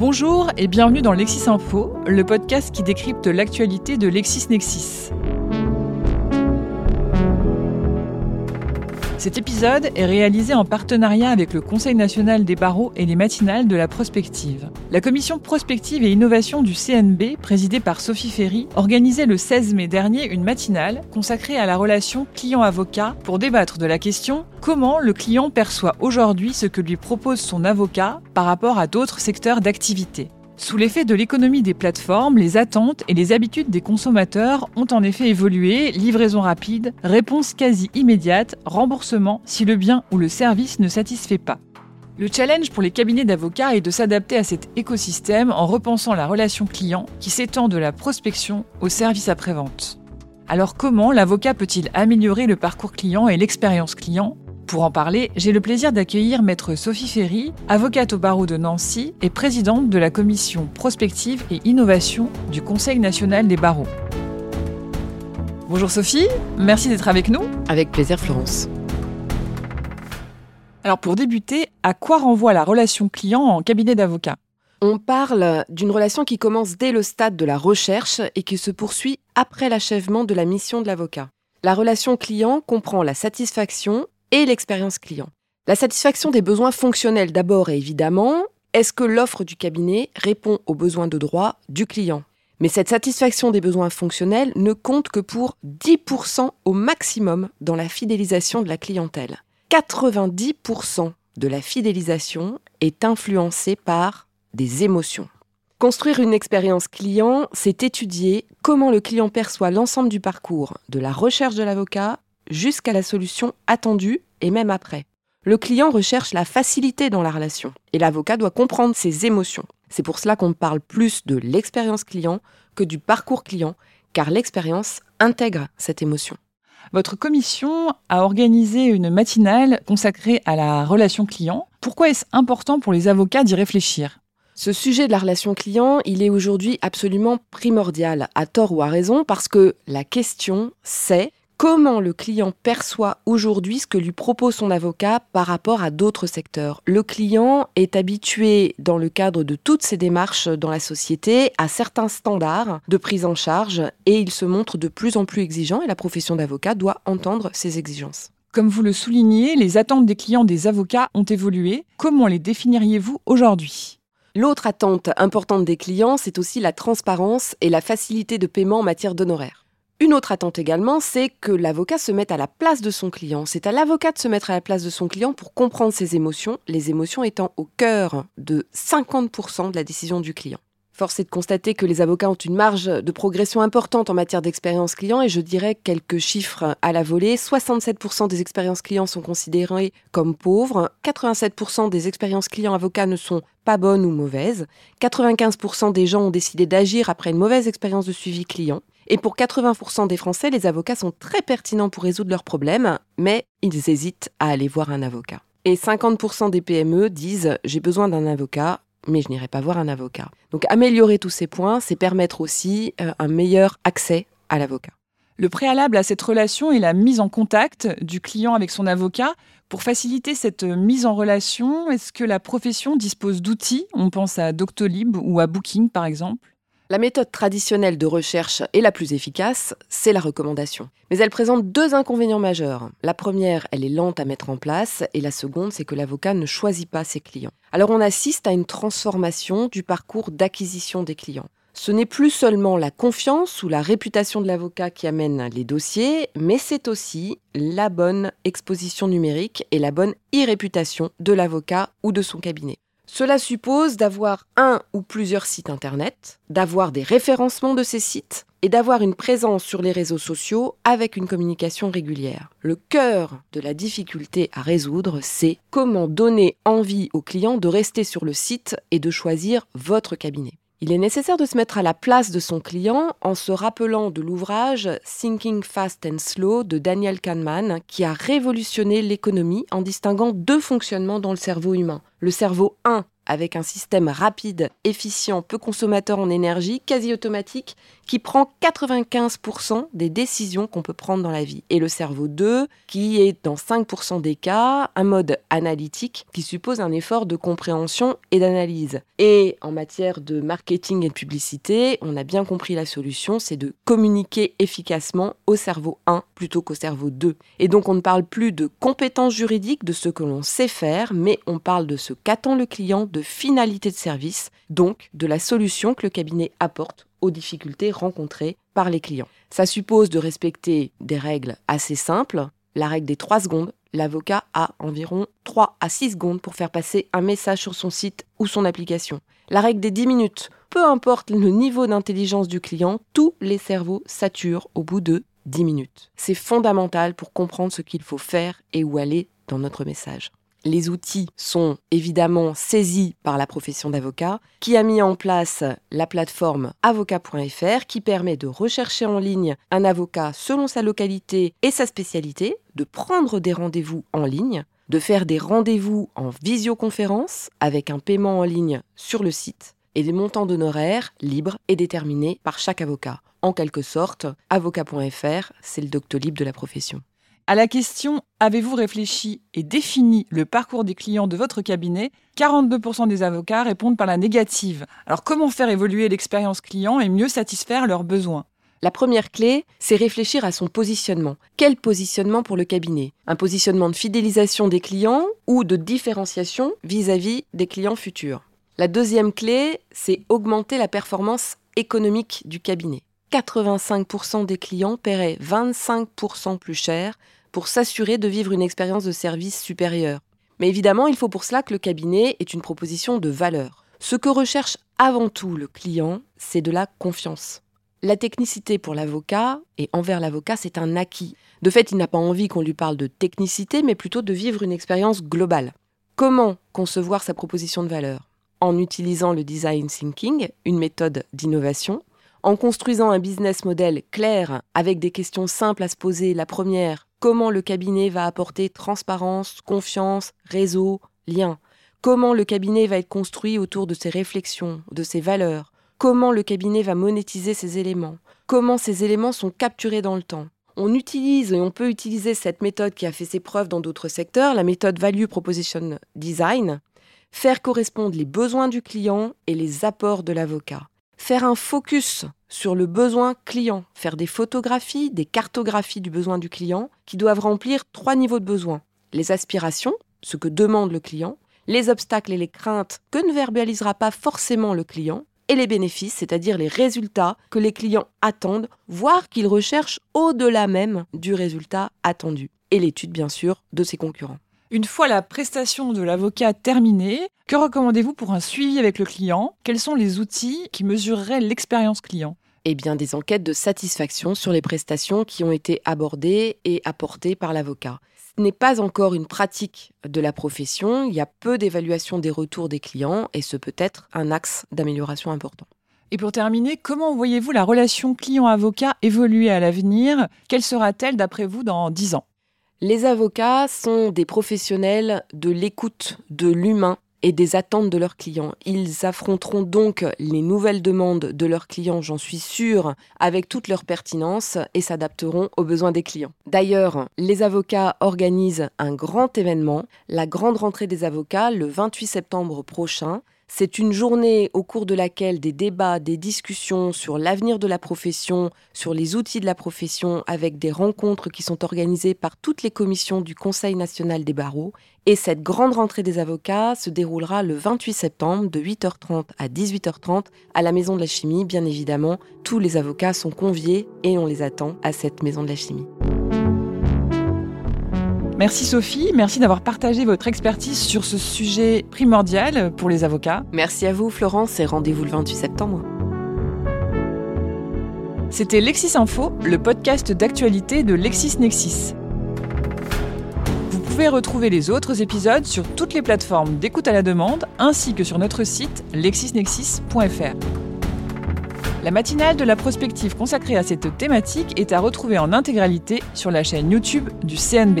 Bonjour et bienvenue dans Lexis Info, le podcast qui décrypte l'actualité de LexisNexis. Cet épisode est réalisé en partenariat avec le Conseil national des barreaux et les matinales de la prospective. La commission prospective et innovation du CNB, présidée par Sophie Ferry, organisait le 16 mai dernier une matinale consacrée à la relation client-avocat pour débattre de la question comment le client perçoit aujourd'hui ce que lui propose son avocat par rapport à d'autres secteurs d'activité? Sous l'effet de l'économie des plateformes, les attentes et les habitudes des consommateurs ont en effet évolué, livraison rapide, réponse quasi immédiate, remboursement si le bien ou le service ne satisfait pas. Le challenge pour les cabinets d'avocats est de s'adapter à cet écosystème en repensant la relation client qui s'étend de la prospection au service après-vente. Alors comment l'avocat peut-il améliorer le parcours client et l'expérience client? Pour en parler, j'ai le plaisir d'accueillir maître Sophie Ferry, avocate au barreau de Nancy et présidente de la commission prospective et innovation du Conseil national des barreaux. Bonjour Sophie, merci d'être avec nous. Avec plaisir Florence. Alors pour débuter, à quoi renvoie la relation client en cabinet d'avocat? On parle d'une relation qui commence dès le stade de la recherche et qui se poursuit après l'achèvement de la mission de l'avocat. La relation client comprend la satisfaction, et l'expérience client. La satisfaction des besoins fonctionnels d'abord et évidemment, est-ce que l'offre du cabinet répond aux besoins de droit du client? Mais cette satisfaction des besoins fonctionnels ne compte que pour 10% au maximum dans la fidélisation de la clientèle. 90% de la fidélisation est influencée par des émotions. Construire une expérience client, c'est étudier comment le client perçoit l'ensemble du parcours, de la recherche de l'avocat jusqu'à la solution attendue et même après. Le client recherche la facilité dans la relation et l'avocat doit comprendre ses émotions. C'est pour cela qu'on parle plus de l'expérience client que du parcours client, car l'expérience intègre cette émotion. Votre commission a organisé une matinale consacrée à la relation client. Pourquoi est-ce important pour les avocats d'y réfléchir? Ce sujet de la relation client, il est aujourd'hui absolument primordial, à tort ou à raison, parce que la question, c'est comment le client perçoit aujourd'hui ce que lui propose son avocat par rapport à d'autres secteurs. Le client est habitué, dans le cadre de toutes ses démarches dans la société, à certains standards de prise en charge et il se montre de plus en plus exigeant et la profession d'avocat doit entendre ces exigences. Comme vous le soulignez, les attentes des clients des avocats ont évolué. Comment les définiriez-vous aujourd'hui? L'autre attente importante des clients, c'est aussi la transparence et la facilité de paiement en matière d'honoraires. Une autre attente également, c'est que l'avocat se mette à la place de son client. C'est à l'avocat de se mettre à la place de son client pour comprendre ses émotions, les émotions étant au cœur de 50% de la décision du client. Force est de constater que les avocats ont une marge de progression importante en matière d'expérience client et je dirais quelques chiffres à la volée. 67% des expériences clients sont considérées comme pauvres, 87% des expériences clients avocats ne sont pas bonnes ou mauvaises, 95% des gens ont décidé d'agir après une mauvaise expérience de suivi client. Et pour 80% des Français, les avocats sont très pertinents pour résoudre leurs problèmes, mais ils hésitent à aller voir un avocat. Et 50% des PME disent j'ai besoin d'un avocat, mais je n'irai pas voir un avocat. Donc améliorer tous ces points, c'est permettre aussi euh, un meilleur accès à l'avocat. Le préalable à cette relation est la mise en contact du client avec son avocat. Pour faciliter cette mise en relation, est-ce que la profession dispose d'outils? On pense à Doctolib ou à Booking par exemple la méthode traditionnelle de recherche est la plus efficace, c'est la recommandation. Mais elle présente deux inconvénients majeurs. La première, elle est lente à mettre en place, et la seconde, c'est que l'avocat ne choisit pas ses clients. Alors on assiste à une transformation du parcours d'acquisition des clients. Ce n'est plus seulement la confiance ou la réputation de l'avocat qui amène les dossiers, mais c'est aussi la bonne exposition numérique et la bonne e-réputation de l'avocat ou de son cabinet. Cela suppose d'avoir un ou plusieurs sites Internet, d'avoir des référencements de ces sites et d'avoir une présence sur les réseaux sociaux avec une communication régulière. Le cœur de la difficulté à résoudre, c'est comment donner envie aux clients de rester sur le site et de choisir votre cabinet. Il est nécessaire de se mettre à la place de son client en se rappelant de l'ouvrage Thinking Fast and Slow de Daniel Kahneman qui a révolutionné l'économie en distinguant deux fonctionnements dans le cerveau humain. Le cerveau 1 avec un système rapide, efficient, peu consommateur en énergie, quasi automatique, qui prend 95% des décisions qu'on peut prendre dans la vie. Et le cerveau 2, qui est dans 5% des cas un mode analytique qui suppose un effort de compréhension et d'analyse. Et en matière de marketing et de publicité, on a bien compris la solution, c'est de communiquer efficacement au cerveau 1 plutôt qu'au cerveau 2. Et donc on ne parle plus de compétences juridiques, de ce que l'on sait faire, mais on parle de ce qu'attend le client, de finalité de service, donc de la solution que le cabinet apporte difficultés rencontrées par les clients. Ça suppose de respecter des règles assez simples. La règle des 3 secondes, l'avocat a environ 3 à 6 secondes pour faire passer un message sur son site ou son application. La règle des 10 minutes, peu importe le niveau d'intelligence du client, tous les cerveaux saturent au bout de 10 minutes. C'est fondamental pour comprendre ce qu'il faut faire et où aller dans notre message. Les outils sont évidemment saisis par la profession d'avocat qui a mis en place la plateforme avocat.fr qui permet de rechercher en ligne un avocat selon sa localité et sa spécialité, de prendre des rendez-vous en ligne, de faire des rendez-vous en visioconférence avec un paiement en ligne sur le site et des montants d'honoraires libres et déterminés par chaque avocat. En quelque sorte, avocat.fr, c'est le doctolib de la profession. À la question Avez-vous réfléchi et défini le parcours des clients de votre cabinet? 42% des avocats répondent par la négative. Alors comment faire évoluer l'expérience client et mieux satisfaire leurs besoins? La première clé, c'est réfléchir à son positionnement. Quel positionnement pour le cabinet? Un positionnement de fidélisation des clients ou de différenciation vis-à-vis des clients futurs? La deuxième clé, c'est augmenter la performance économique du cabinet. 85% des clients paieraient 25% plus cher pour s'assurer de vivre une expérience de service supérieure. Mais évidemment, il faut pour cela que le cabinet ait une proposition de valeur. Ce que recherche avant tout le client, c'est de la confiance. La technicité pour l'avocat et envers l'avocat, c'est un acquis. De fait, il n'a pas envie qu'on lui parle de technicité, mais plutôt de vivre une expérience globale. Comment concevoir sa proposition de valeur? En utilisant le design thinking, une méthode d'innovation, en construisant un business model clair avec des questions simples à se poser. La première, comment le cabinet va apporter transparence, confiance, réseau, lien? Comment le cabinet va être construit autour de ses réflexions, de ses valeurs? Comment le cabinet va monétiser ces éléments? Comment ces éléments sont capturés dans le temps? On utilise et on peut utiliser cette méthode qui a fait ses preuves dans d'autres secteurs, la méthode Value Proposition Design, faire correspondre les besoins du client et les apports de l'avocat faire un focus sur le besoin client, faire des photographies, des cartographies du besoin du client qui doivent remplir trois niveaux de besoins. Les aspirations, ce que demande le client, les obstacles et les craintes que ne verbalisera pas forcément le client, et les bénéfices, c'est-à-dire les résultats que les clients attendent, voire qu'ils recherchent au-delà même du résultat attendu. Et l'étude, bien sûr, de ses concurrents. Une fois la prestation de l'avocat terminée, que recommandez-vous pour un suivi avec le client? Quels sont les outils qui mesureraient l'expérience client? Eh bien, des enquêtes de satisfaction sur les prestations qui ont été abordées et apportées par l'avocat. Ce n'est pas encore une pratique de la profession, il y a peu d'évaluation des retours des clients et ce peut être un axe d'amélioration important. Et pour terminer, comment voyez-vous la relation client-avocat évoluer à l'avenir? Quelle sera-t-elle d'après vous dans 10 ans? Les avocats sont des professionnels de l'écoute de l'humain et des attentes de leurs clients. Ils affronteront donc les nouvelles demandes de leurs clients, j'en suis sûre, avec toute leur pertinence et s'adapteront aux besoins des clients. D'ailleurs, les avocats organisent un grand événement, la grande rentrée des avocats, le 28 septembre prochain. C'est une journée au cours de laquelle des débats, des discussions sur l'avenir de la profession, sur les outils de la profession, avec des rencontres qui sont organisées par toutes les commissions du Conseil national des barreaux. Et cette grande rentrée des avocats se déroulera le 28 septembre de 8h30 à 18h30 à la Maison de la Chimie. Bien évidemment, tous les avocats sont conviés et on les attend à cette Maison de la Chimie. Merci Sophie, merci d'avoir partagé votre expertise sur ce sujet primordial pour les avocats. Merci à vous Florence et rendez-vous le 28 septembre. C'était Lexis Info, le podcast d'actualité de LexisNexis. Vous pouvez retrouver les autres épisodes sur toutes les plateformes d'écoute à la demande ainsi que sur notre site lexisnexis.fr. La matinale de la prospective consacrée à cette thématique est à retrouver en intégralité sur la chaîne YouTube du CNB.